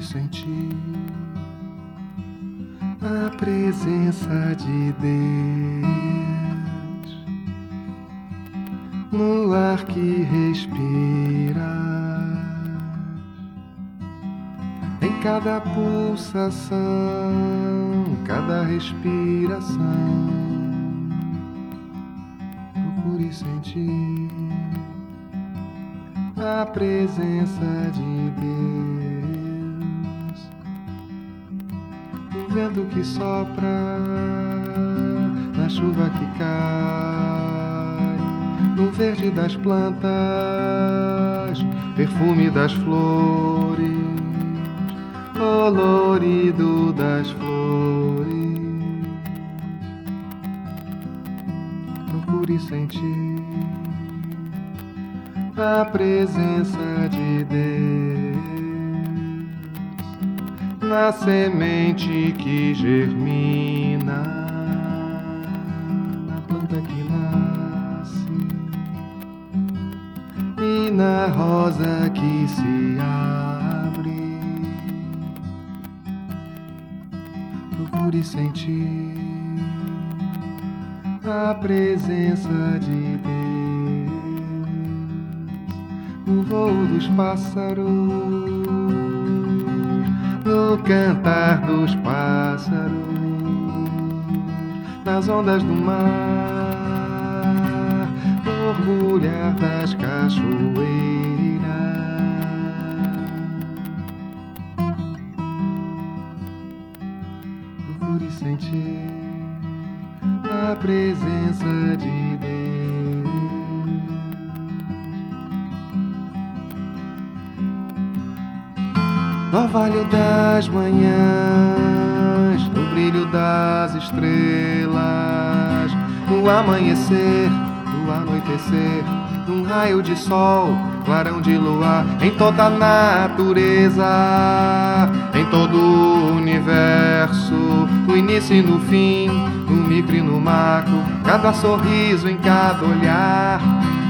sentir a presença de Deus no ar que respira, em cada pulsação, cada respiração. Procure sentir a presença de Deus, vento que sopra, na chuva que cai, no verde das plantas, perfume das flores, colorido das flores. Procure sentir a presença de Deus na semente que germina, na planta que nasce e na rosa que se abre. Procure sentir a presença de Deus no voo dos pássaros, no cantar dos pássaros, nas ondas do mar, no orgulhar das cachoeiras. Procure sentir a presença de no orvalho das manhãs, no brilho das estrelas, no amanhecer, no anoitecer, num raio de sol, clarão de luar, em toda a natureza, em todo o universo, no início e no fim, no micro e no macro, cada sorriso em cada olhar.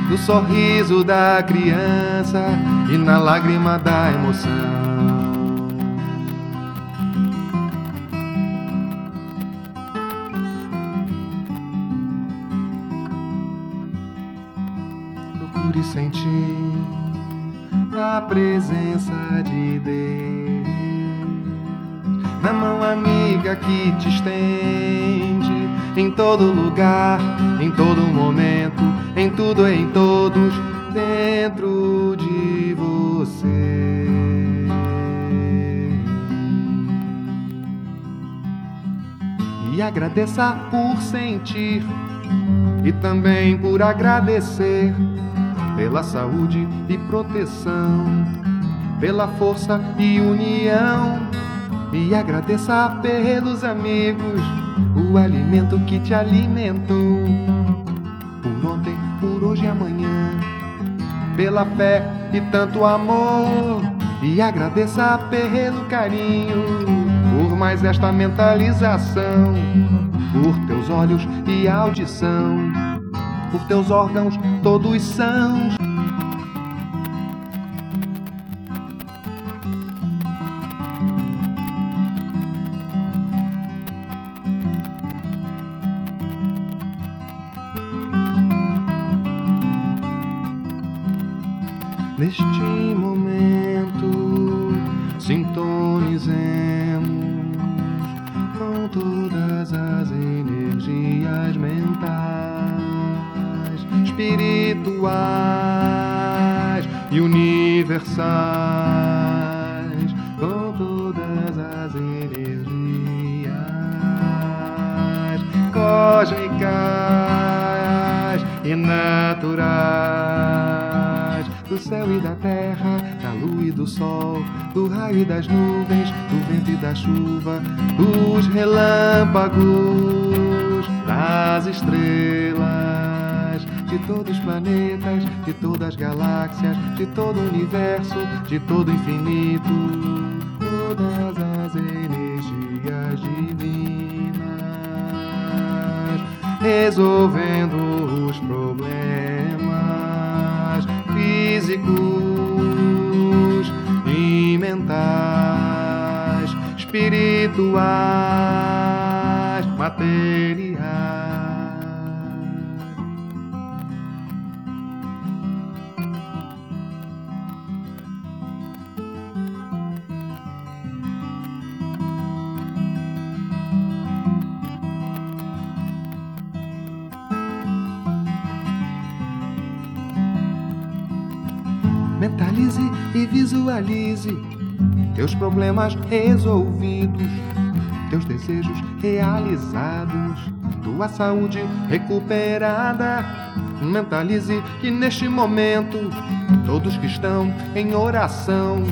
No sorriso da criança e na lágrima da emoção. Presença de Deus na mão amiga que te estende em todo lugar, em todo momento, em tudo e em todos, dentro de você. E agradeça por sentir e também por agradecer pela saúde e proteção, pela força e união. E agradeça pelos amigos, o alimento que te alimentou. Por ontem, por hoje e amanhã, pela fé e tanto amor. E agradeça pelo carinho, por mais esta mentalização, por teus olhos e audição por teus órgãos todos sãos. Neste momento, sintonizemos com todas as energias mentais, espirituais e universais, com todas as energias cósmicas e naturais do céu e da terra, da lua e do sol, do raio e das nuvens, do vento e da chuva, dos relâmpagos, das estrelas, de todos os planetas, de todas as galáxias, de todo o universo, de todo o infinito, todas as energias divinas, resolvendo os problemas físicos e mentais. espirituais, materiais. Mentalize e visualize teus problemas resolvidos, teus desejos realizados, tua saúde recuperada. Mentalize que neste momento todos que estão em oração,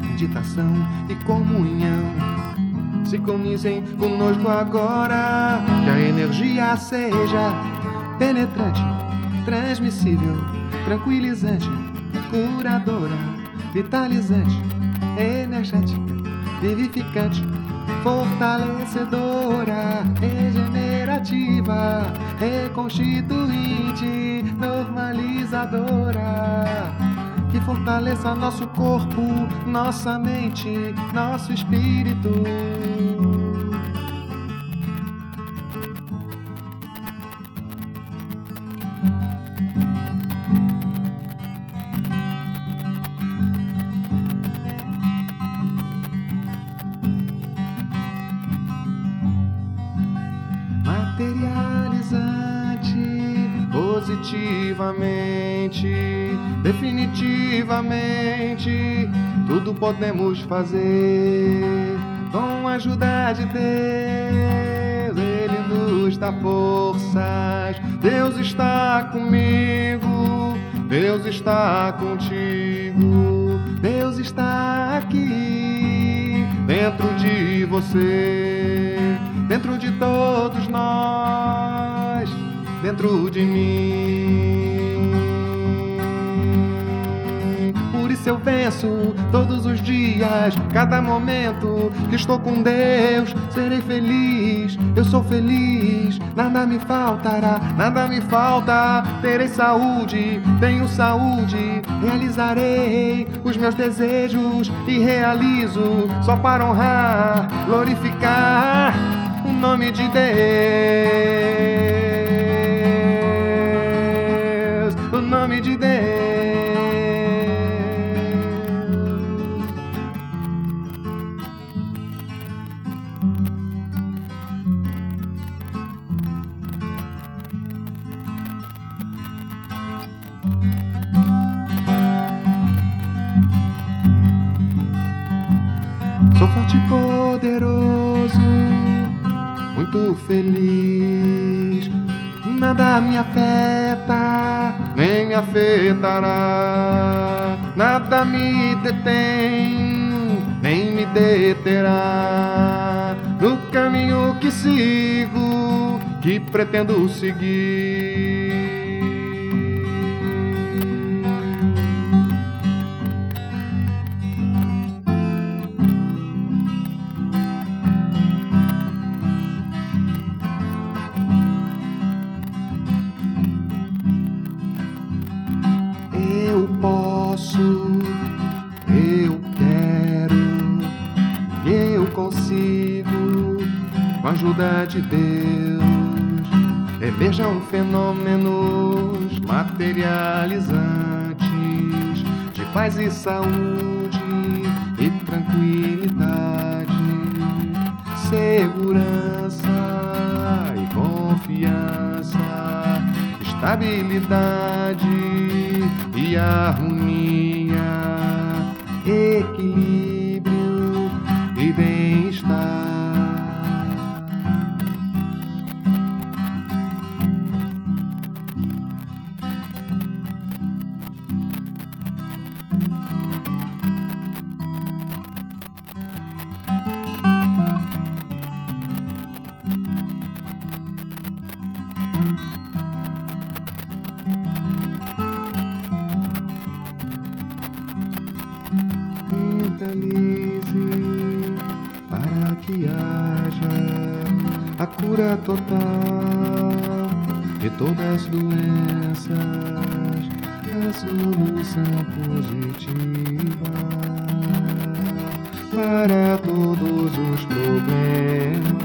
meditação e comunhão sincronizem conosco agora. Que a energia seja penetrante, transmissível, tranquilizante curadora, vitalizante, energética, vivificante, fortalecedora, regenerativa, reconstituinte, normalizadora. Que fortaleça nosso corpo, nossa mente, nosso espírito. Positivamente, definitivamente, tudo podemos fazer com a ajuda de Deus. Ele nos dá forças, Deus está comigo, Deus está contigo, Deus está aqui dentro de você dentro de todos nós, dentro de mim. Por isso eu venço todos os dias, cada momento que estou com Deus, serei feliz, eu sou feliz, nada me faltará, nada me falta. Terei saúde, tenho saúde, realizarei os meus desejos e realizo só para honrar, glorificar o nome de Deus, Sou forte e poderoso muito feliz. Nada me afeta, nem me afetará. Nada me detém, nem me deterá. No caminho que sigo, que pretendo seguir. Posso, eu quero, eu consigo, com a ajuda de Deus, emerjam fenômenos materializantes de paz e saúde e tranquilidade, segurança e confiança, estabilidade e harmonia, Para que haja a cura total de todas as doenças, a solução positiva para todos os problemas.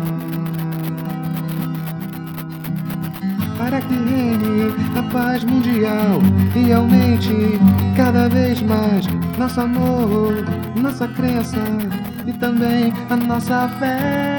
Para que reine a paz mundial e aumente cada vez mais nosso amor, nossa crença e também a nossa fé.